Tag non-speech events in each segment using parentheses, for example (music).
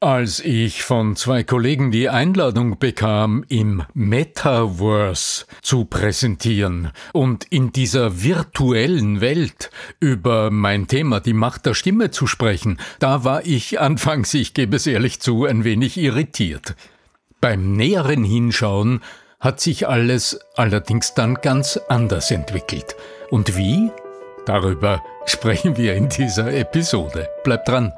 Als ich von zwei Kollegen die Einladung bekam, im Metaverse zu präsentieren und in dieser virtuellen Welt über mein Thema die Macht der Stimme zu sprechen, da war ich (laughs) anfangs, ich gebe es ehrlich zu, ein wenig irritiert. Beim näheren Hinschauen hat sich alles allerdings dann ganz anders entwickelt. Und wie? Darüber sprechen wir in dieser Episode. Bleibt dran!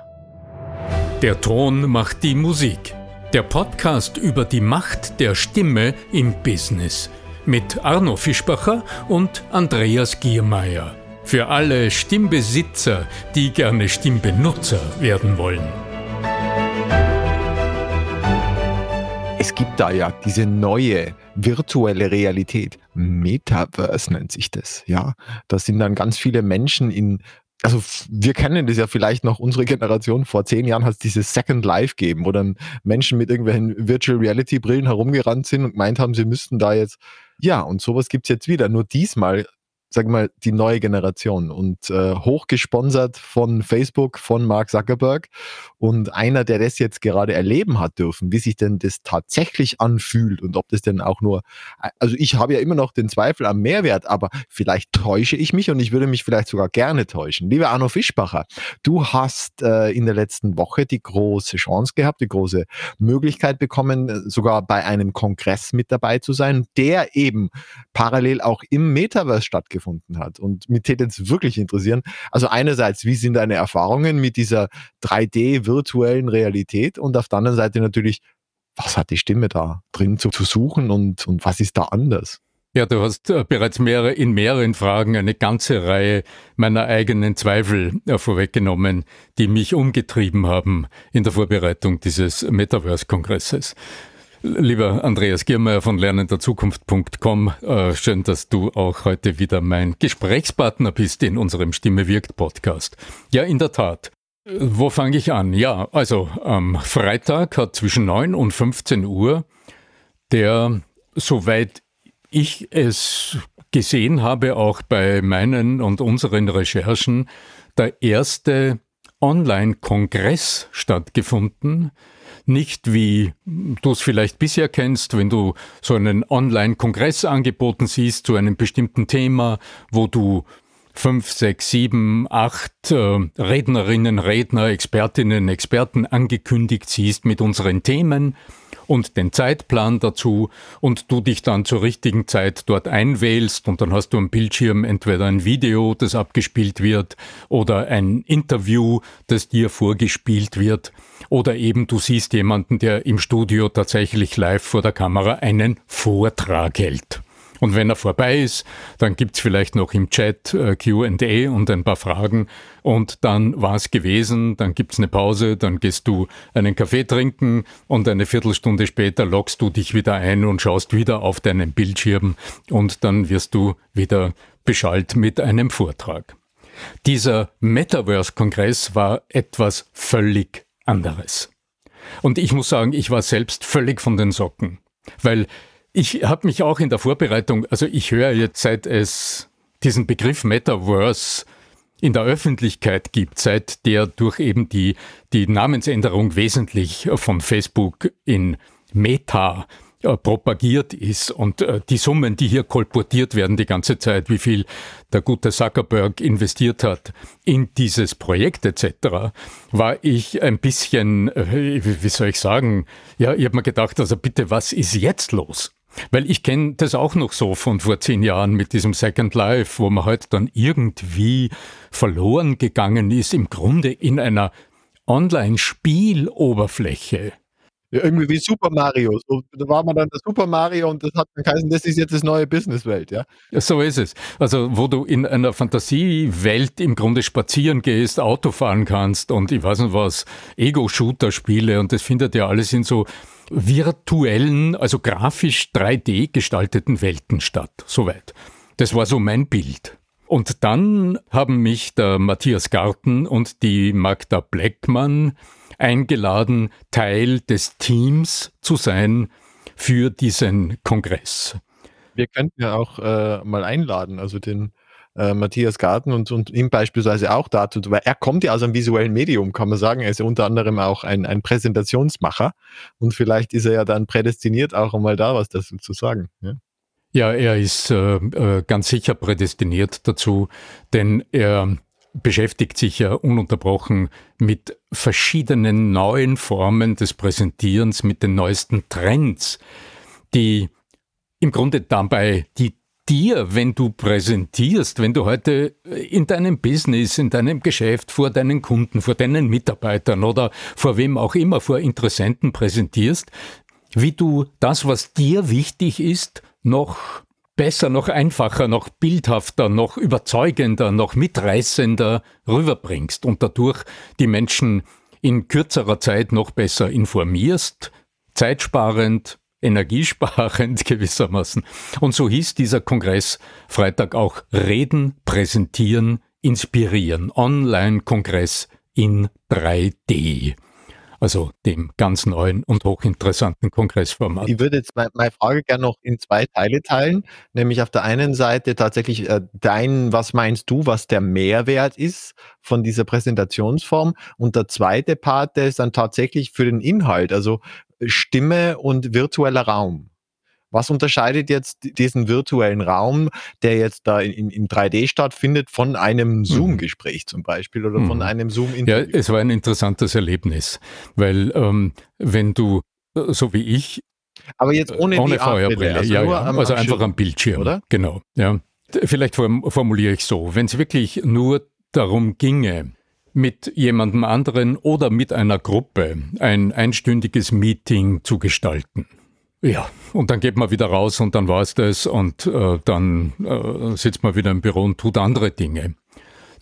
Der Ton macht die Musik. Der Podcast über die Macht der Stimme im Business. Mit Arno Fischbacher und Andreas Giermeier. Für alle Stimmbesitzer, die gerne Stimmbenutzer werden wollen. Es gibt da ja diese neue virtuelle Realität. Metaverse nennt sich das, ja. Da sind dann ganz viele Menschen in also wir kennen das ja vielleicht noch, unsere Generation, vor zehn Jahren hat es dieses Second Life gegeben, wo dann Menschen mit irgendwelchen Virtual Reality Brillen herumgerannt sind und gemeint haben, sie müssten da jetzt, ja, und sowas gibt's jetzt wieder. Nur diesmal sag mal, die neue Generation und äh, hochgesponsert von Facebook, von Mark Zuckerberg und einer, der das jetzt gerade erleben hat dürfen, wie sich denn das tatsächlich anfühlt und ob das denn auch nur, also ich habe ja immer noch den Zweifel am Mehrwert, aber vielleicht täusche ich mich und ich würde mich vielleicht sogar gerne täuschen. Lieber Arno Fischbacher, du hast äh, in der letzten Woche die große Chance gehabt, die große Möglichkeit bekommen, sogar bei einem Kongress mit dabei zu sein, der eben parallel auch im Metaverse stattgefunden stattgefunden hat. Und mich täte jetzt wirklich interessieren, also einerseits, wie sind deine Erfahrungen mit dieser 3D-virtuellen Realität und auf der anderen Seite natürlich, was hat die Stimme da drin zu, zu suchen und, und was ist da anders? Ja, du hast äh, bereits mehrere, in mehreren Fragen eine ganze Reihe meiner eigenen Zweifel äh, vorweggenommen, die mich umgetrieben haben in der Vorbereitung dieses Metaverse-Kongresses. Lieber Andreas Giermeier von lernenderzukunft.com, äh, schön, dass du auch heute wieder mein Gesprächspartner bist in unserem Stimme wirkt Podcast. Ja, in der Tat. Wo fange ich an? Ja, also am Freitag hat zwischen 9 und 15 Uhr der, soweit ich es gesehen habe, auch bei meinen und unseren Recherchen, der erste Online-Kongress stattgefunden, nicht wie du es vielleicht bisher kennst, wenn du so einen Online-Kongress angeboten siehst zu einem bestimmten Thema, wo du fünf, sechs, sieben, acht äh, Rednerinnen, Redner, Expertinnen, Experten angekündigt siehst mit unseren Themen und den Zeitplan dazu und du dich dann zur richtigen Zeit dort einwählst und dann hast du am Bildschirm entweder ein Video, das abgespielt wird oder ein Interview, das dir vorgespielt wird oder eben du siehst jemanden, der im Studio tatsächlich live vor der Kamera einen Vortrag hält. Und wenn er vorbei ist, dann gibt's vielleicht noch im Chat äh, QA und ein paar Fragen und dann war's gewesen, dann gibt's eine Pause, dann gehst du einen Kaffee trinken und eine Viertelstunde später loggst du dich wieder ein und schaust wieder auf deinen Bildschirm und dann wirst du wieder beschallt mit einem Vortrag. Dieser Metaverse-Kongress war etwas völlig anderes. Und ich muss sagen, ich war selbst völlig von den Socken, weil ich habe mich auch in der Vorbereitung, also ich höre jetzt, seit es diesen Begriff Metaverse in der Öffentlichkeit gibt, seit der durch eben die, die Namensänderung wesentlich von Facebook in Meta äh, propagiert ist und äh, die Summen, die hier kolportiert werden die ganze Zeit, wie viel der gute Zuckerberg investiert hat in dieses Projekt etc., war ich ein bisschen, äh, wie soll ich sagen, ja, ich habe mir gedacht, also bitte, was ist jetzt los? Weil ich kenne das auch noch so von vor zehn Jahren mit diesem Second Life, wo man halt dann irgendwie verloren gegangen ist, im Grunde in einer Online-Spieloberfläche. Ja, irgendwie wie Super Mario. So, da war man dann der Super Mario und das hat dann geheißen, das ist jetzt das neue Businesswelt, ja? ja? So ist es. Also, wo du in einer Fantasiewelt im Grunde spazieren gehst, Auto fahren kannst und ich weiß nicht was, Ego-Shooter-Spiele und das findet ja alles in so virtuellen, also grafisch 3D gestalteten Welten statt. Soweit. Das war so mein Bild. Und dann haben mich der Matthias Garten und die Magda Bleckmann eingeladen, Teil des Teams zu sein für diesen Kongress. Wir könnten ja auch äh, mal einladen, also den äh, Matthias Garten und, und ihm beispielsweise auch dazu, weil er kommt ja aus einem visuellen Medium, kann man sagen. Er ist ja unter anderem auch ein, ein Präsentationsmacher und vielleicht ist er ja dann prädestiniert, auch einmal da was dazu zu sagen. Ja. Ja, er ist äh, äh, ganz sicher prädestiniert dazu, denn er beschäftigt sich ja ununterbrochen mit verschiedenen neuen Formen des Präsentierens, mit den neuesten Trends, die im Grunde dabei die dir, wenn du präsentierst, wenn du heute in deinem Business, in deinem Geschäft vor deinen Kunden, vor deinen Mitarbeitern oder vor wem auch immer, vor Interessenten präsentierst, wie du das, was dir wichtig ist, noch besser, noch einfacher, noch bildhafter, noch überzeugender, noch mitreißender rüberbringst und dadurch die Menschen in kürzerer Zeit noch besser informierst, zeitsparend, energiesparend (laughs) gewissermaßen. Und so hieß dieser Kongress Freitag auch Reden, Präsentieren, Inspirieren, Online-Kongress in 3D also dem ganz neuen und hochinteressanten Kongressformat. Ich würde jetzt meine Frage gerne noch in zwei Teile teilen, nämlich auf der einen Seite tatsächlich äh, dein, was meinst du, was der Mehrwert ist von dieser Präsentationsform und der zweite Part, der ist dann tatsächlich für den Inhalt, also Stimme und virtueller Raum. Was unterscheidet jetzt diesen virtuellen Raum, der jetzt da in, in 3D stattfindet, von einem mhm. Zoom-Gespräch zum Beispiel oder von mhm. einem Zoom-Interview? Ja, es war ein interessantes Erlebnis, weil ähm, wenn du, äh, so wie ich, aber jetzt ohne, ohne VR-Brille, also, ja, ja, also einfach am Bildschirm, oder? Genau, ja. Vielleicht formuliere ich so, wenn es wirklich nur darum ginge, mit jemandem anderen oder mit einer Gruppe ein einstündiges Meeting zu gestalten, ja, und dann geht man wieder raus und dann war es das und äh, dann äh, sitzt man wieder im Büro und tut andere Dinge.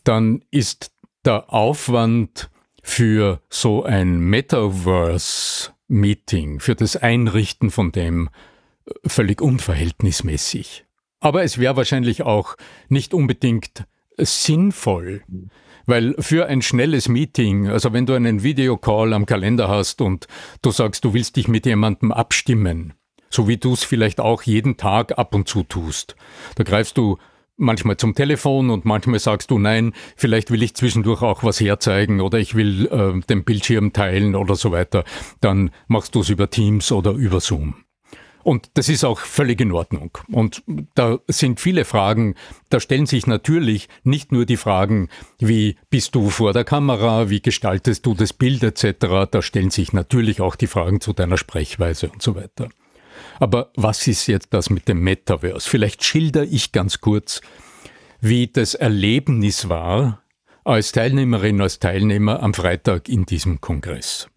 Dann ist der Aufwand für so ein Metaverse-Meeting, für das Einrichten von dem äh, völlig unverhältnismäßig. Aber es wäre wahrscheinlich auch nicht unbedingt sinnvoll, weil für ein schnelles Meeting, also wenn du einen Videocall am Kalender hast und du sagst, du willst dich mit jemandem abstimmen, so wie du es vielleicht auch jeden Tag ab und zu tust, da greifst du manchmal zum Telefon und manchmal sagst du, nein, vielleicht will ich zwischendurch auch was herzeigen oder ich will äh, den Bildschirm teilen oder so weiter, dann machst du es über Teams oder über Zoom. Und das ist auch völlig in Ordnung. Und da sind viele Fragen, da stellen sich natürlich nicht nur die Fragen, wie bist du vor der Kamera, wie gestaltest du das Bild etc., da stellen sich natürlich auch die Fragen zu deiner Sprechweise und so weiter. Aber was ist jetzt das mit dem Metaverse? Vielleicht schilder ich ganz kurz, wie das Erlebnis war als Teilnehmerin, als Teilnehmer am Freitag in diesem Kongress.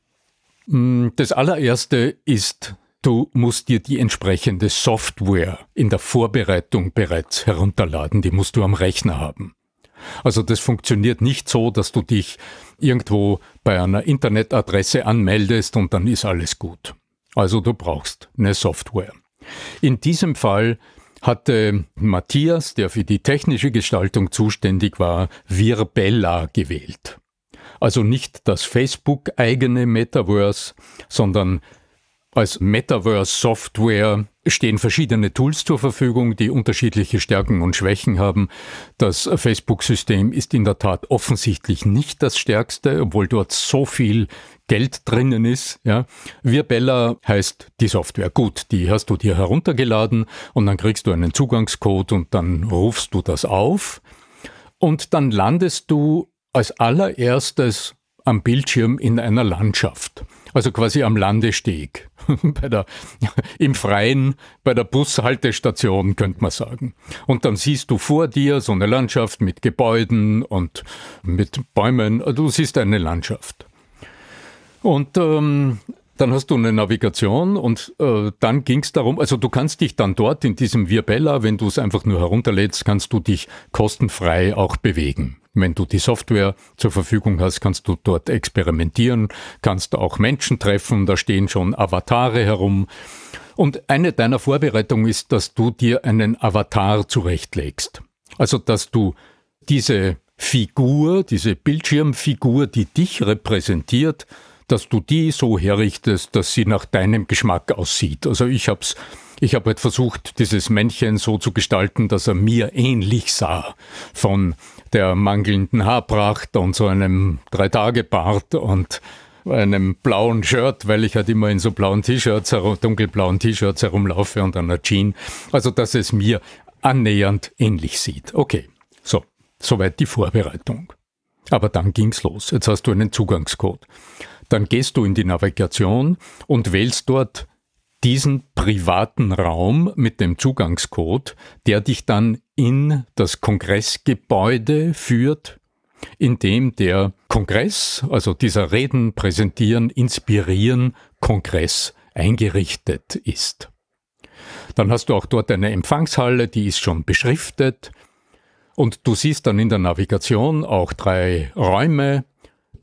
Hm, das allererste ist Du musst dir die entsprechende Software in der Vorbereitung bereits herunterladen, die musst du am Rechner haben. Also das funktioniert nicht so, dass du dich irgendwo bei einer Internetadresse anmeldest und dann ist alles gut. Also du brauchst eine Software. In diesem Fall hatte Matthias, der für die technische Gestaltung zuständig war, Virbella gewählt. Also nicht das Facebook eigene Metaverse, sondern als Metaverse-Software stehen verschiedene Tools zur Verfügung, die unterschiedliche Stärken und Schwächen haben. Das Facebook-System ist in der Tat offensichtlich nicht das stärkste, obwohl dort so viel Geld drinnen ist. Ja. Virbella heißt die Software. Gut, die hast du dir heruntergeladen und dann kriegst du einen Zugangscode und dann rufst du das auf und dann landest du als allererstes am Bildschirm in einer Landschaft. Also quasi am Landesteg, (laughs) bei der, im Freien, bei der Bushaltestation, könnte man sagen. Und dann siehst du vor dir so eine Landschaft mit Gebäuden und mit Bäumen. Du siehst eine Landschaft. Und ähm, dann hast du eine Navigation und äh, dann ging es darum, also du kannst dich dann dort in diesem Virbella, wenn du es einfach nur herunterlädst, kannst du dich kostenfrei auch bewegen. Wenn du die Software zur Verfügung hast, kannst du dort experimentieren, kannst auch Menschen treffen, da stehen schon Avatare herum. Und eine deiner Vorbereitungen ist, dass du dir einen Avatar zurechtlegst. Also, dass du diese Figur, diese Bildschirmfigur, die dich repräsentiert, dass du die so herrichtest, dass sie nach deinem Geschmack aussieht. Also ich habe Ich habe halt versucht, dieses Männchen so zu gestalten, dass er mir ähnlich sah. Von der mangelnden Haarpracht und so einem Drei-Tage-Bart und einem blauen Shirt, weil ich halt immer in so blauen T-Shirts, dunkelblauen T-Shirts herumlaufe und einer Jeans. Also, dass es mir annähernd ähnlich sieht. Okay, so, soweit die Vorbereitung. Aber dann ging's los. Jetzt hast du einen Zugangscode. Dann gehst du in die Navigation und wählst dort diesen privaten Raum mit dem Zugangscode, der dich dann in das Kongressgebäude führt, in dem der Kongress, also dieser Reden, Präsentieren, Inspirieren, Kongress eingerichtet ist. Dann hast du auch dort eine Empfangshalle, die ist schon beschriftet. Und du siehst dann in der Navigation auch drei Räume.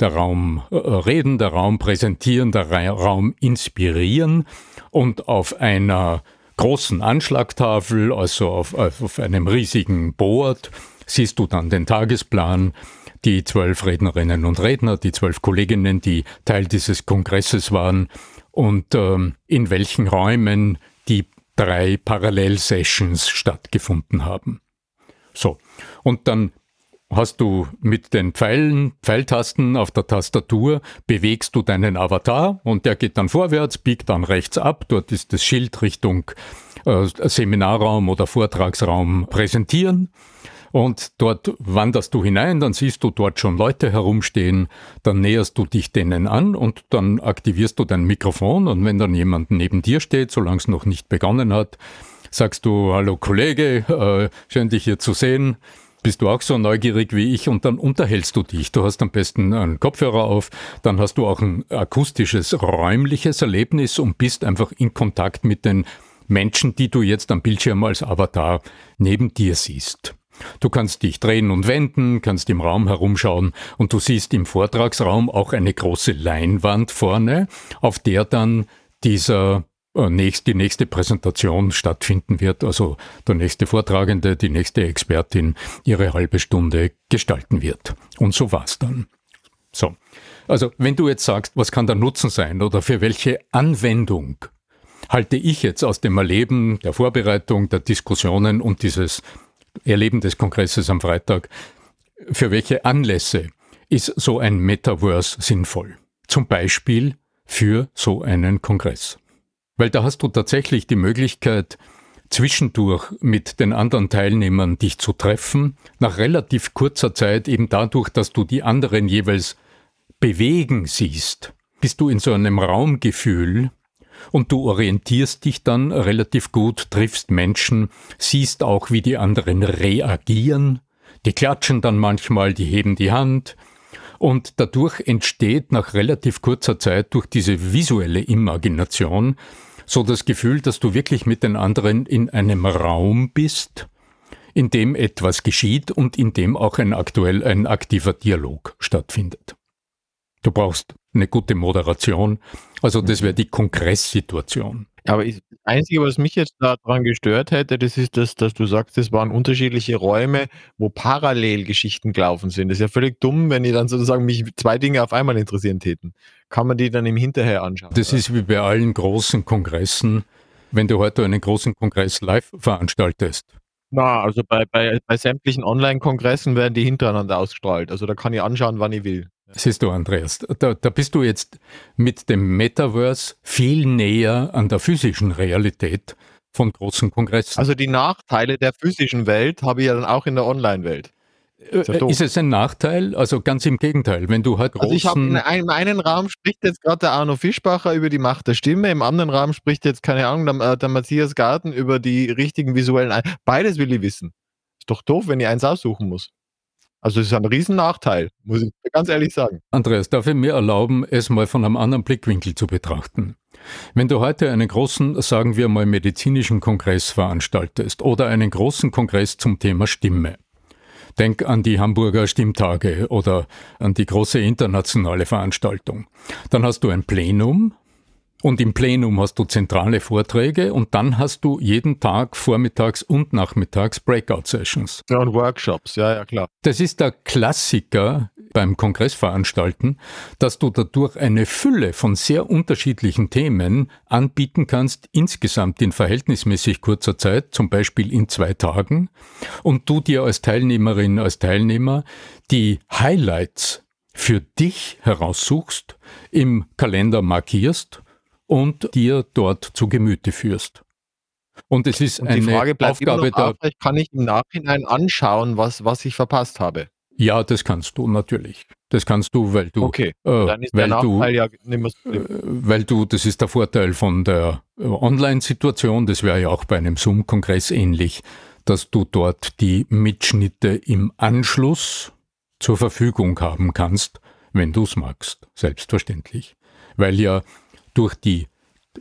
Der Raum äh, Reden, der Raum Präsentieren, der Raum Inspirieren. Und auf einer großen Anschlagtafel, also auf, auf einem riesigen Board, siehst du dann den Tagesplan, die zwölf Rednerinnen und Redner, die zwölf Kolleginnen, die Teil dieses Kongresses waren und ähm, in welchen Räumen die drei Parallelsessions stattgefunden haben. So, und dann hast du mit den Pfeilen, Pfeiltasten auf der Tastatur, bewegst du deinen Avatar und der geht dann vorwärts, biegt dann rechts ab, dort ist das Schild Richtung äh, Seminarraum oder Vortragsraum präsentieren. Und dort wanderst du hinein, dann siehst du dort schon Leute herumstehen, dann näherst du dich denen an und dann aktivierst du dein Mikrofon. Und wenn dann jemand neben dir steht, solange es noch nicht begonnen hat, sagst du, hallo Kollege, äh, schön dich hier zu sehen. Bist du auch so neugierig wie ich und dann unterhältst du dich. Du hast am besten einen Kopfhörer auf, dann hast du auch ein akustisches, räumliches Erlebnis und bist einfach in Kontakt mit den Menschen, die du jetzt am Bildschirm als Avatar neben dir siehst. Du kannst dich drehen und wenden, kannst im Raum herumschauen und du siehst im Vortragsraum auch eine große Leinwand vorne, auf der dann dieser nächst, die nächste Präsentation stattfinden wird, also der nächste Vortragende, die nächste Expertin ihre halbe Stunde gestalten wird. Und so war's dann. So. Also, wenn du jetzt sagst, was kann der Nutzen sein oder für welche Anwendung halte ich jetzt aus dem Erleben der Vorbereitung, der Diskussionen und dieses Erleben des Kongresses am Freitag, für welche Anlässe ist so ein Metaverse sinnvoll? Zum Beispiel für so einen Kongress. Weil da hast du tatsächlich die Möglichkeit, zwischendurch mit den anderen Teilnehmern dich zu treffen, nach relativ kurzer Zeit eben dadurch, dass du die anderen jeweils bewegen siehst, bist du in so einem Raumgefühl, und du orientierst dich dann relativ gut, triffst Menschen, siehst auch, wie die anderen reagieren, die klatschen dann manchmal, die heben die Hand, und dadurch entsteht nach relativ kurzer Zeit durch diese visuelle Imagination so das Gefühl, dass du wirklich mit den anderen in einem Raum bist, in dem etwas geschieht und in dem auch ein aktuell ein aktiver Dialog stattfindet. Du brauchst eine gute Moderation. Also das wäre die Kongresssituation. Aber das Einzige, was mich jetzt daran gestört hätte, das ist, das, dass du sagst, es waren unterschiedliche Räume, wo parallel Geschichten gelaufen sind. Das ist ja völlig dumm, wenn die dann sozusagen mich zwei Dinge auf einmal interessieren täten. Kann man die dann im Hinterher anschauen? Das ist wie bei allen großen Kongressen, wenn du heute einen großen Kongress live veranstaltest. Na, also bei, bei, bei sämtlichen Online-Kongressen werden die hintereinander ausgestrahlt. Also da kann ich anschauen, wann ich will. Siehst du, Andreas, da, da bist du jetzt mit dem Metaverse viel näher an der physischen Realität von großen Kongressen. Also die Nachteile der physischen Welt habe ich ja dann auch in der Online-Welt. Ist, äh, ist, es ein Nachteil? Also ganz im Gegenteil, wenn du halt großen... Also ich habe in einem einen Raum spricht jetzt gerade der Arno Fischbacher über die Macht der Stimme, im anderen Raum spricht jetzt, keine Ahnung, der, äh, der Matthias Garten über die richtigen visuellen... Ein Beides will ich wissen. Ist doch doof, wenn ich eins aussuchen muss. Also es ist ein Riesennachteil, muss ich ganz ehrlich sagen. Andreas, darf ich mir erlauben, es mal von einem anderen Blickwinkel zu betrachten? Wenn du heute einen großen, sagen wir mal, medizinischen Kongress veranstaltest oder einen großen Kongress zum Thema Stimme, denk an die Hamburger Stimmtage oder an die große internationale Veranstaltung, dann hast du ein Plenum, Und im Plenum hast du zentrale Vorträge und dann hast du jeden Tag vormittags und nachmittags Breakout-Sessions. Ja, und Workshops, ja, ja, klar. Das ist der Klassiker beim Kongressveranstalten, dass du dadurch eine Fülle von sehr unterschiedlichen Themen anbieten kannst, insgesamt in verhältnismäßig kurzer Zeit, zum Beispiel in zwei Tagen, und du dir als Teilnehmerin, als Teilnehmer die Highlights für dich heraussuchst, im Kalender markierst und dir dort zu Gemüte führst. Und es ist und eine Frage Aufgabe da. Kann ich im Nachhinein anschauen, was, was ich verpasst habe? Ja, das kannst du natürlich. Das kannst du, weil du. Okay, äh, dann ist weil der du, ja nicht so äh, Weil du, das ist der Vorteil von der äh, Online-Situation, das wäre ja auch bei einem Zoom-Kongress ähnlich, dass du dort die Mitschnitte im Anschluss zur Verfügung haben kannst, wenn du es magst, selbstverständlich. Weil ja durch die,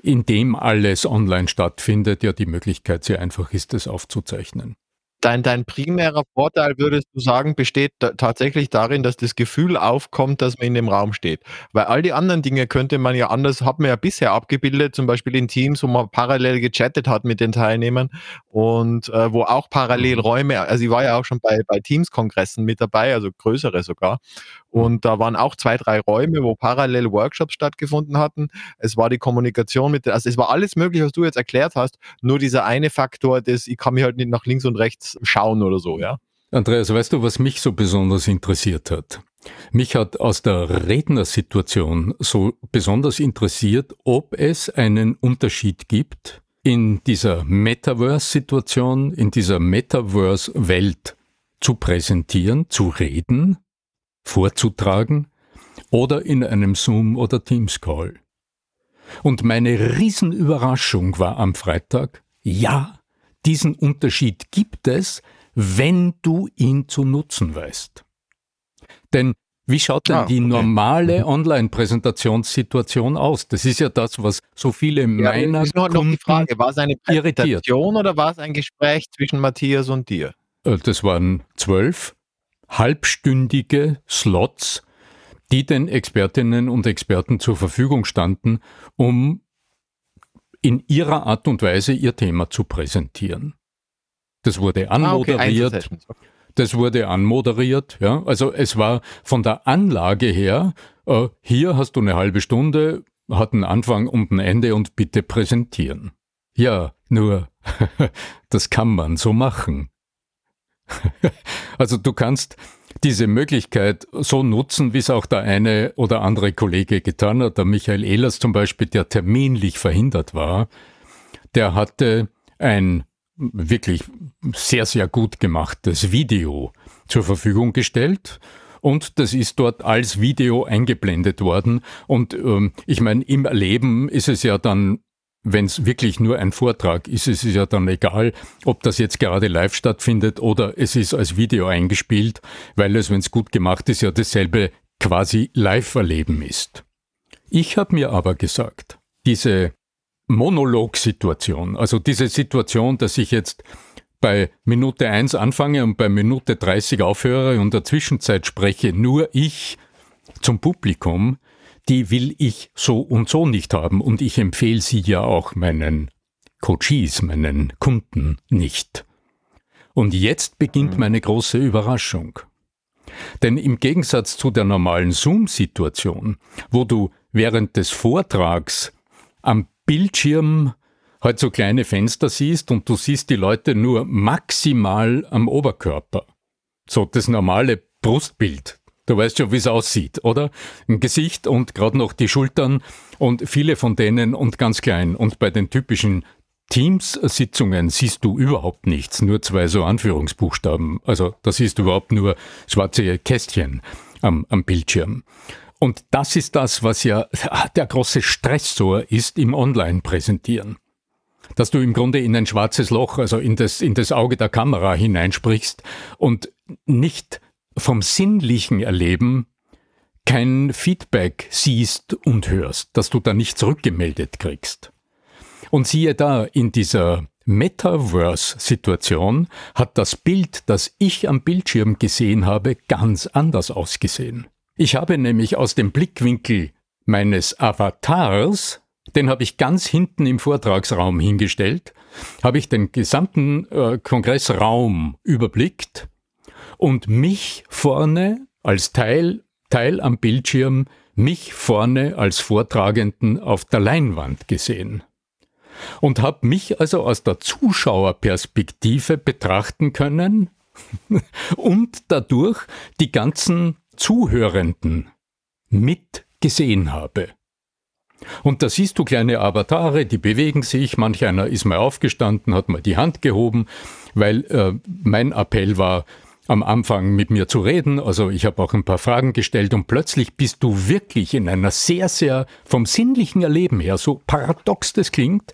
indem alles online stattfindet, ja die Möglichkeit sehr einfach ist, es aufzuzeichnen. Dein, dein primärer Vorteil, würdest du sagen, besteht tatsächlich darin, dass das Gefühl aufkommt, dass man in dem Raum steht. Weil all die anderen Dinge könnte man ja anders, hat man ja bisher abgebildet, zum Beispiel in Teams, wo man parallel gechattet hat mit den Teilnehmern und äh, wo auch parallel mhm. Räume, also ich war ja auch schon bei, bei Teams-Kongressen mit dabei, also größere sogar. Mhm. Und da waren auch zwei, drei Räume, wo parallel Workshops stattgefunden hatten. Es war die Kommunikation mit, also es war alles möglich, was du jetzt erklärt hast. Nur dieser eine Faktor, das, ich kann mich halt nicht nach links und rechts schauen oder so, ja. Andreas, weißt du, was mich so besonders interessiert hat? Mich hat aus der Rednersituation so besonders interessiert, ob es einen Unterschied gibt in dieser Metaverse-Situation, in dieser Metaverse-Welt zu präsentieren, zu reden vorzutragen oder in einem Zoom- oder Teams-Call. Und meine Riesenüberraschung war am Freitag, ja, diesen Unterschied gibt es, wenn du ihn zu nutzen weißt. Denn wie schaut denn ah, die normale mhm. Online-Präsentationssituation aus? Das ist ja das, was so viele ja, meiner ist noch, Kunden noch die Frage, war es eine Präsentation irritiert. oder war es ein Gespräch zwischen Matthias und dir? Äh, das waren zwölf halbstündige Slots, die den Expertinnen und Experten zur Verfügung standen, um in ihrer Art und Weise ihr Thema zu präsentieren. Das wurde anmoderiert. Ah, okay. Das wurde anmoderiert, ja. Also es war von der Anlage her, äh, hier hast du eine halbe Stunde, hat einen Anfang und ein Ende und bitte präsentieren. Ja, nur, (laughs) das kann man so machen. (laughs) also du kannst diese Möglichkeit so nutzen, wie es auch der eine oder andere Kollege getan hat. Der Michael Ehlers zum Beispiel, der terminlich verhindert war, der hatte ein wirklich sehr, sehr gut gemachtes Video zur Verfügung gestellt. Und das ist dort als Video eingeblendet worden. Und ähm, ich meine, im Leben ist es ja dann wenn es wirklich nur ein Vortrag ist, ist es ja dann egal, ob das jetzt gerade live stattfindet oder es ist als Video eingespielt, weil es, wenn es gut gemacht ist, ja dasselbe quasi Live-Erleben ist. Ich habe mir aber gesagt, diese Monolog-Situation, also diese Situation, dass ich jetzt bei Minute 1 anfange und bei Minute 30 aufhöre und in der Zwischenzeit spreche nur ich zum Publikum, die will ich so und so nicht haben und ich empfehle sie ja auch meinen Coaches, meinen Kunden nicht. Und jetzt beginnt mhm. meine große Überraschung. Denn im Gegensatz zu der normalen Zoom-Situation, wo du während des Vortrags am Bildschirm halt so kleine Fenster siehst und du siehst die Leute nur maximal am Oberkörper. So das normale Brustbild, Du weißt schon, wie es aussieht, oder? Ein Gesicht und gerade noch die Schultern und viele von denen und ganz klein. Und bei den typischen Teams-Sitzungen siehst du überhaupt nichts, nur zwei so Anführungsbuchstaben. Also da siehst du überhaupt nur schwarze Kästchen am, am Bildschirm. Und das ist das, was ja (laughs) der große Stressor ist im Online-Präsentieren. Dass du im Grunde in ein schwarzes Loch, also in das, in das Auge der Kamera hineinsprichst und nicht vom sinnlichen Erleben kein Feedback siehst und hörst, dass du da nicht zurückgemeldet kriegst. Und siehe da, in dieser Metaverse-Situation hat das Bild, das ich am Bildschirm gesehen habe, ganz anders ausgesehen. Ich habe nämlich aus dem Blickwinkel meines Avatars den habe ich ganz hinten im Vortragsraum hingestellt, habe ich den gesamten äh, Kongressraum überblickt und mich vorne als Teil, Teil am Bildschirm, mich vorne als Vortragenden auf der Leinwand gesehen. Und habe mich also aus der Zuschauerperspektive betrachten können (laughs) und dadurch die ganzen Zuhörenden mitgesehen habe. Und da siehst du kleine Avatare, die bewegen sich. Manch einer ist mal aufgestanden, hat mal die Hand gehoben, weil äh, mein Appell war, am Anfang mit mir zu reden. Also ich habe auch ein paar Fragen gestellt und plötzlich bist du wirklich in einer sehr, sehr vom sinnlichen Erleben her, so paradox das klingt,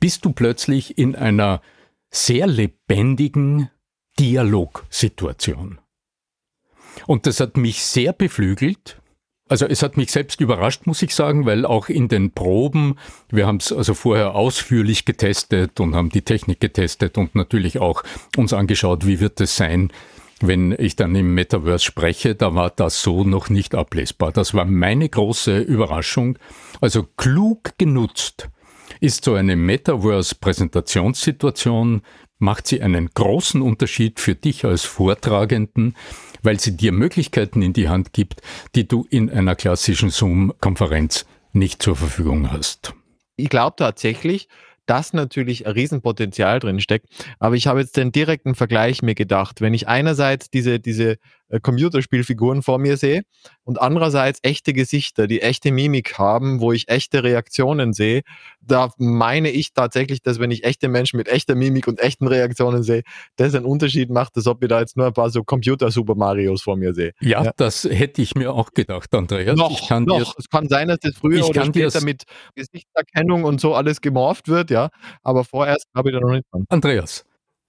bist du plötzlich in einer sehr lebendigen Dialogsituation. Und das hat mich sehr beflügelt, also es hat mich selbst überrascht, muss ich sagen, weil auch in den Proben, wir haben es also vorher ausführlich getestet und haben die Technik getestet und natürlich auch uns angeschaut, wie wird es sein, wenn ich dann im Metaverse spreche, da war das so noch nicht ablesbar. Das war meine große Überraschung. Also klug genutzt ist so eine Metaverse-Präsentationssituation, macht sie einen großen Unterschied für dich als Vortragenden, weil sie dir Möglichkeiten in die Hand gibt, die du in einer klassischen Zoom-Konferenz nicht zur Verfügung hast. Ich glaube tatsächlich, dass natürlich ein Riesenpotenzial drin steckt. Aber ich habe jetzt den direkten Vergleich mir gedacht. Wenn ich einerseits diese, diese Computerspielfiguren vor mir sehe und andererseits echte Gesichter, die echte Mimik haben, wo ich echte Reaktionen sehe. Da meine ich tatsächlich, dass wenn ich echte Menschen mit echter Mimik und echten Reaktionen sehe, das einen Unterschied macht, als ob ich da jetzt nur ein paar so Computer-Super Marios vor mir sehe. Ja, ja, das hätte ich mir auch gedacht, Andreas. Noch, noch. es kann sein, dass das früher oder später mit Gesichtserkennung und so alles gemorpht wird, ja. Aber vorerst glaube ich da noch nicht dran. Andreas,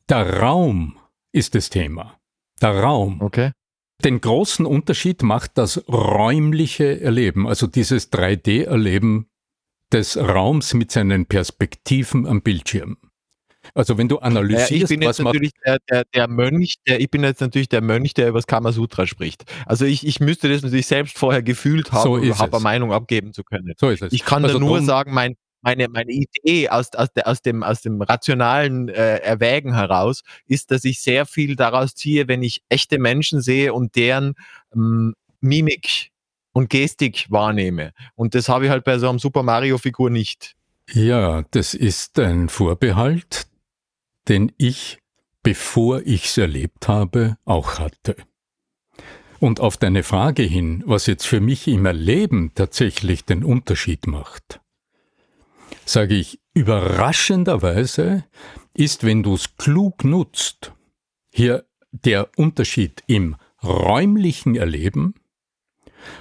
der Raum ist das Thema. Der Raum. Okay. Den großen Unterschied macht das räumliche Erleben, also dieses 3D-Erleben des Raums mit seinen Perspektiven am Bildschirm. Also wenn du analysierst, ja, ich bin jetzt natürlich der, der, der, Mönch, der, ich bin jetzt natürlich der Mönch, der über das Kamasutra spricht. Also ich, ich müsste das natürlich selbst vorher gefühlt haben, so um überhaupt eine Meinung abgeben zu können. So ist es. Ich kann also da nur sagen, mein, meine, meine Idee aus, aus, der, aus, dem, aus dem rationalen äh, Erwägen heraus ist, dass ich sehr viel daraus ziehe, wenn ich echte Menschen sehe und deren ähm, Mimik und Gestik wahrnehme. Und das habe ich halt bei so einem Super Mario-Figur nicht. Ja, das ist ein Vorbehalt, den ich, bevor ich es erlebt habe, auch hatte. Und auf deine Frage hin, was jetzt für mich im Erleben tatsächlich den Unterschied macht sage ich, überraschenderweise ist, wenn du es klug nutzt, hier der Unterschied im räumlichen Erleben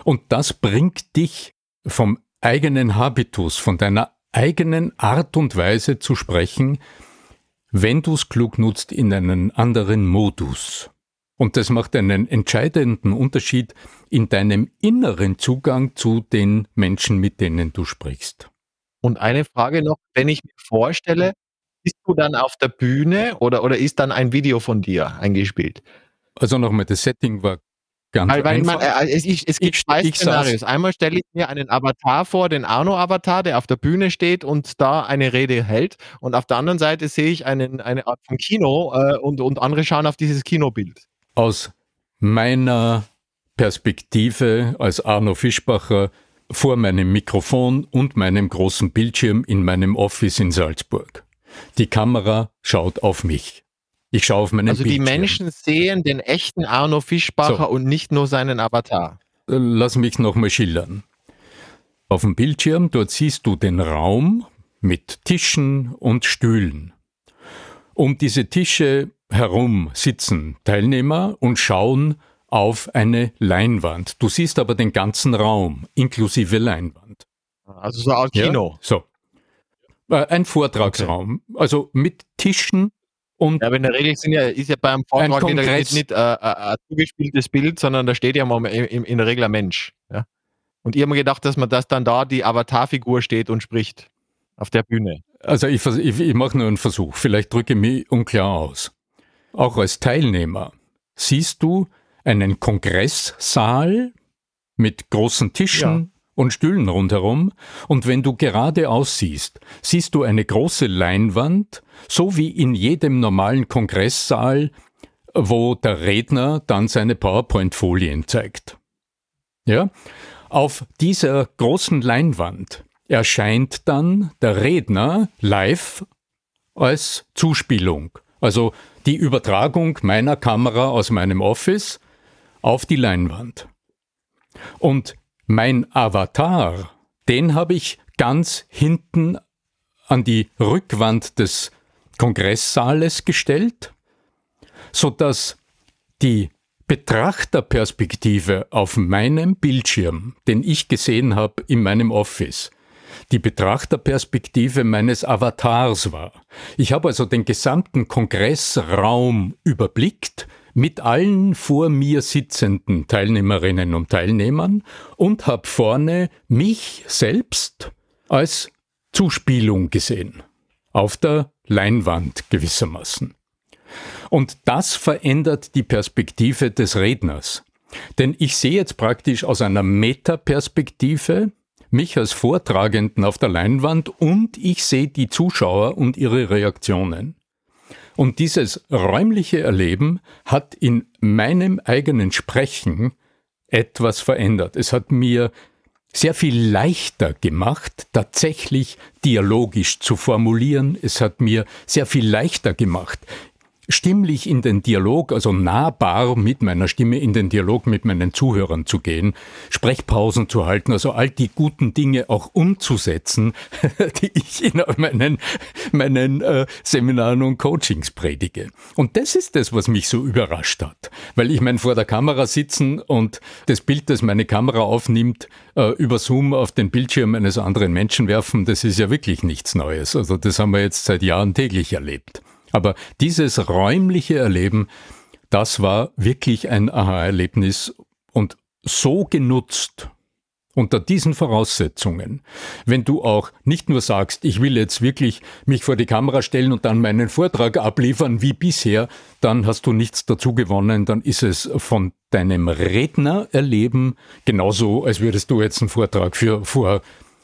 und das bringt dich vom eigenen Habitus, von deiner eigenen Art und Weise zu sprechen, wenn du es klug nutzt, in einen anderen Modus. Und das macht einen entscheidenden Unterschied in deinem inneren Zugang zu den Menschen, mit denen du sprichst. Und eine Frage noch, wenn ich mir vorstelle, bist du dann auf der Bühne oder, oder ist dann ein Video von dir eingespielt? Also nochmal, das Setting war ganz weil, weil einfach. Man, es, es, gibt ich, zwei ich Szenarios. Einmal stelle ich mir einen Avatar vor, den Arno-Avatar, der auf der Bühne steht und da eine Rede hält. Und auf der anderen Seite sehe ich einen, eine Art von Kino äh, und, und andere schauen auf dieses Kinobild. Aus meiner Perspektive als Arno Fischbacher vor meinem Mikrofon und meinem großen Bildschirm in meinem Office in Salzburg. Die Kamera schaut auf mich. Ich schaue auf meinen Also Bildschirm. die Menschen sehen den echten Arno Fischbacher so. und nicht nur seinen Avatar. Äh, lass mich nochmal schildern. Auf dem Bildschirm, dort siehst du den Raum mit Tischen und Stühlen. Um diese Tische herum sitzen Teilnehmer und schauen auf eine Leinwand. Du siehst aber den ganzen Raum, inklusive Leinwand. Also so ein Kino. Ja, so. Äh, ein Vortragsraum, okay. also mit Tischen und. Ja, aber in der Regel sind ja, ist ja beim Vortrag nicht, nicht äh, äh, ein zugespieltes Bild, sondern da steht ja mal in, in der Regel ein Mensch. Ja? Und ich habe mir gedacht, dass man das dann da die Avatarfigur steht und spricht auf der Bühne. Also ich, ich, ich mache nur einen Versuch, vielleicht drücke ich mich unklar aus. Auch als Teilnehmer siehst du einen Kongresssaal mit großen Tischen ja. und Stühlen rundherum, und wenn du geradeaus siehst, siehst du eine große Leinwand, so wie in jedem normalen Kongresssaal, wo der Redner dann seine PowerPoint-Folien zeigt. Ja? Auf dieser großen Leinwand erscheint dann der Redner live als Zuspielung. Also die Übertragung meiner Kamera aus meinem Office auf die Leinwand. Und mein Avatar, den habe ich ganz hinten an die Rückwand des Kongresssaales gestellt, sodass die Betrachterperspektive auf meinem Bildschirm, den ich gesehen habe in meinem Office, die Betrachterperspektive meines Avatars war. Ich habe also den gesamten Kongressraum überblickt mit allen vor mir sitzenden Teilnehmerinnen und Teilnehmern und habe vorne mich selbst als Zuspielung gesehen. Auf der Leinwand gewissermaßen. Und das verändert die Perspektive des Redners. Denn ich sehe jetzt praktisch aus einer Metaperspektive mich als Vortragenden auf der Leinwand und ich sehe die Zuschauer und ihre Reaktionen. Und dieses räumliche Erleben hat in meinem eigenen Sprechen etwas verändert. Es hat mir sehr viel leichter gemacht, tatsächlich dialogisch zu formulieren. Es hat mir sehr viel leichter gemacht, stimmlich in den Dialog, also nahbar mit meiner Stimme in den Dialog mit meinen Zuhörern zu gehen, Sprechpausen zu halten, also all die guten Dinge auch umzusetzen, (laughs) die ich in meinen, meinen äh, Seminaren und Coachings predige. Und das ist das, was mich so überrascht hat. Weil ich meine, vor der Kamera sitzen und das Bild, das meine Kamera aufnimmt, äh, über Zoom auf den Bildschirm eines anderen Menschen werfen, das ist ja wirklich nichts Neues. Also das haben wir jetzt seit Jahren täglich erlebt. Aber dieses räumliche Erleben, das war wirklich ein Aha-Erlebnis und so genutzt unter diesen Voraussetzungen, wenn du auch nicht nur sagst, ich will jetzt wirklich mich vor die Kamera stellen und dann meinen Vortrag abliefern wie bisher, dann hast du nichts dazu gewonnen, dann ist es von deinem Redner erleben genauso, als würdest du jetzt einen Vortrag für, vor,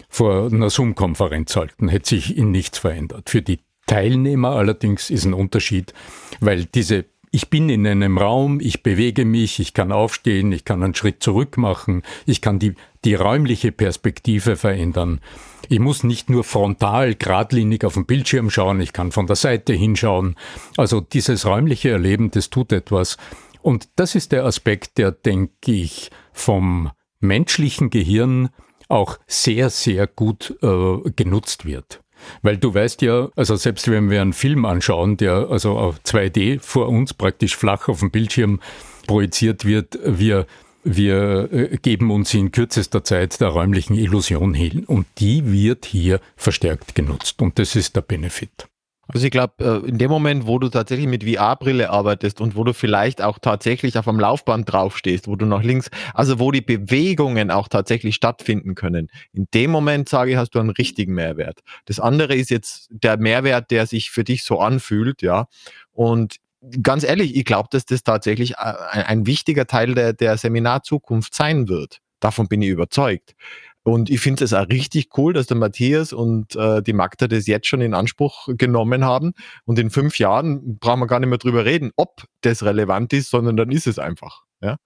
vor einer Zoom-Konferenz halten, hätte sich in nichts verändert. Für die Teilnehmer allerdings ist ein Unterschied, weil diese ich bin in einem Raum, ich bewege mich, ich kann aufstehen, ich kann einen Schritt zurück machen, ich kann die, die räumliche Perspektive verändern. Ich muss nicht nur frontal, geradlinig auf den Bildschirm schauen, ich kann von der Seite hinschauen. Also dieses räumliche Erleben, das tut etwas. Und das ist der Aspekt, der, denke ich, vom menschlichen Gehirn auch sehr, sehr gut äh, genutzt wird. Weil du weißt ja, also selbst wenn wir einen Film anschauen, der also auf 2D vor uns praktisch flach auf dem Bildschirm projiziert wird, wir wir äh, geben uns in kürzester Zeit der räumlichen Illusion hin und die wird hier verstärkt genutzt und das ist der Benefit. Also ich glaube, äh, in dem Moment, wo du tatsächlich mit VR-Brille arbeitest und wo du vielleicht auch tatsächlich auf einem Laufband draufstehst, wo du nach links, also wo die Bewegungen auch tatsächlich stattfinden können, in dem Moment sage ich, hast du einen richtigen Mehrwert. Das andere ist jetzt der Mehrwert, der sich für dich so anfühlt, ja. Und ganz ehrlich, ich glaube, dass das tatsächlich äh, ein, ein wichtiger Teil der, der Seminarzukunft sein wird. Davon bin ich überzeugt. Und ich finde es auch richtig cool, dass der Matthias und äh, die Magda das jetzt schon in Anspruch genommen haben. Und in fünf Jahren brauchen wir gar nicht mehr drüber reden, ob das relevant ist, sondern dann ist es einfach. Ja?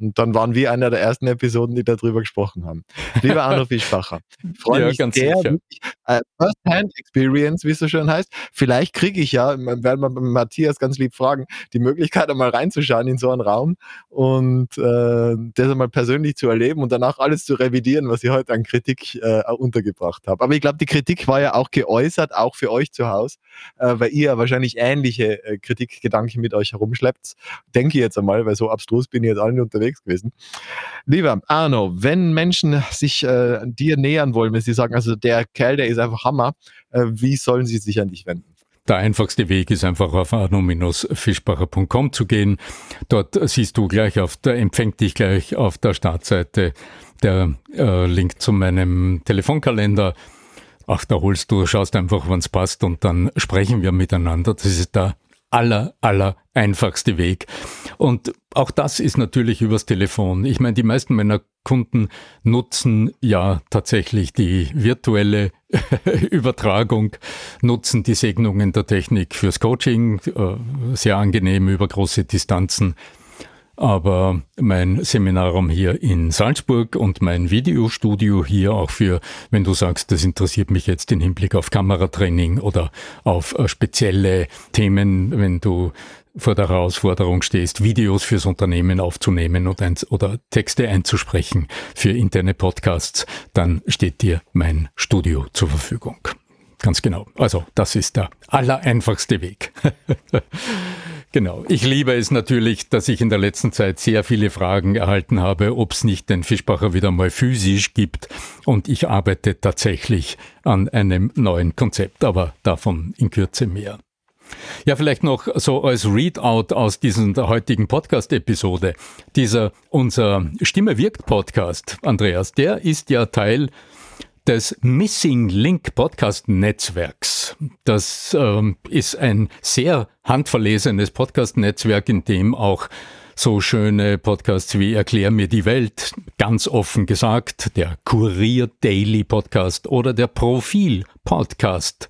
Und dann waren wir einer der ersten Episoden, die darüber gesprochen haben. Lieber Arno (laughs) Fischbacher, freue ja, mich ganz sehr. Äh, First-Hand-Experience, wie es so schön heißt. Vielleicht kriege ich ja, werden wir Matthias ganz lieb fragen, die Möglichkeit einmal reinzuschauen in so einen Raum und äh, das einmal persönlich zu erleben und danach alles zu revidieren, was ich heute an Kritik äh, untergebracht habe. Aber ich glaube, die Kritik war ja auch geäußert, auch für euch zu Hause, äh, weil ihr wahrscheinlich ähnliche äh, Kritikgedanken mit euch herumschleppt. Denke ich jetzt einmal, weil so abstrus bin ich jetzt nicht unterwegs unterwegs gewesen. Lieber Arno, wenn Menschen sich äh, dir nähern wollen, wenn sie sagen, also der Kerl, der ist einfach Hammer, äh, wie sollen sie sich an dich wenden? Der einfachste Weg ist einfach auf arno-fischbacher.com zu gehen. Dort siehst du gleich auf der, empfängt dich gleich auf der Startseite der äh, Link zu meinem Telefonkalender. Ach, da holst du, schaust einfach, wann es passt und dann sprechen wir miteinander. Das ist der aller, aller einfachste Weg. Und auch das ist natürlich übers Telefon. Ich meine, die meisten meiner Kunden nutzen ja tatsächlich die virtuelle (laughs) Übertragung, nutzen die Segnungen der Technik fürs Coaching, äh, sehr angenehm über große Distanzen. Aber mein Seminarraum hier in Salzburg und mein Videostudio hier auch für, wenn du sagst, das interessiert mich jetzt im Hinblick auf Kameratraining oder auf äh, spezielle Themen, wenn du vor der Herausforderung stehst, Videos fürs Unternehmen aufzunehmen oder, oder Texte einzusprechen für interne Podcasts, dann steht dir mein Studio zur Verfügung. Ganz genau. Also das ist der allereinfachste Weg. (laughs) Genau. Ich liebe es natürlich, dass ich in der letzten Zeit sehr viele Fragen erhalten habe, ob es nicht den Fischbacher wieder mal physisch gibt. Und ich arbeite tatsächlich an einem neuen Konzept, aber davon in Kürze mehr. Ja, vielleicht noch so als Readout aus dieser heutigen Podcast-Episode. Dieser, unser Stimme wirkt Podcast, Andreas, der ist ja Teil des Missing Link Podcast Netzwerks. Das ähm, ist ein sehr handverlesenes Podcast Netzwerk, in dem auch so schöne Podcasts wie Erklär mir die Welt, ganz offen gesagt, der Kurier Daily Podcast oder der Profil Podcast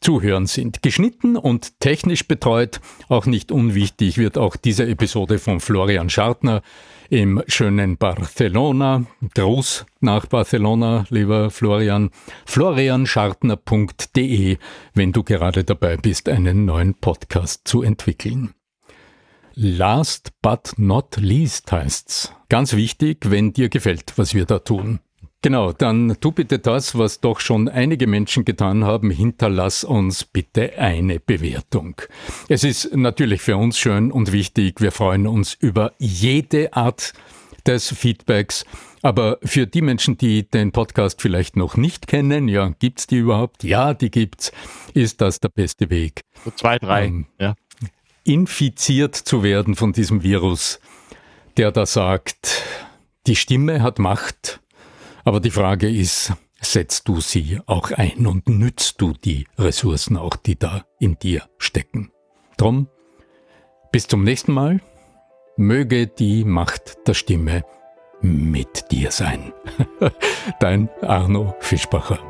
zuhören sind. Geschnitten und technisch betreut, auch nicht unwichtig, wird auch diese Episode von Florian Schartner im schönen Barcelona. Gruß nach Barcelona, lieber Florian. florianschartner.de, wenn du gerade dabei bist, einen neuen Podcast zu entwickeln. Last but not least heißt's. Ganz wichtig, wenn dir gefällt, was wir da tun. Genau, dann tu bitte das, was doch schon einige Menschen getan haben. Hinterlass uns bitte eine Bewertung. Es ist natürlich für uns schön und wichtig. Wir freuen uns über jede Art des Feedbacks. Aber für die Menschen, die den Podcast vielleicht noch nicht kennen, ja, gibt's die überhaupt? Ja, die gibt's. Ist das der beste Weg? So zwei, drei, ähm, ja. Infiziert zu werden von diesem Virus, der da sagt, die Stimme hat Macht aber die Frage ist, setzt du sie auch ein und nützt du die Ressourcen auch, die da in dir stecken? Drum, bis zum nächsten Mal. Möge die Macht der Stimme mit dir sein. (laughs) Dein Arno Fischbacher.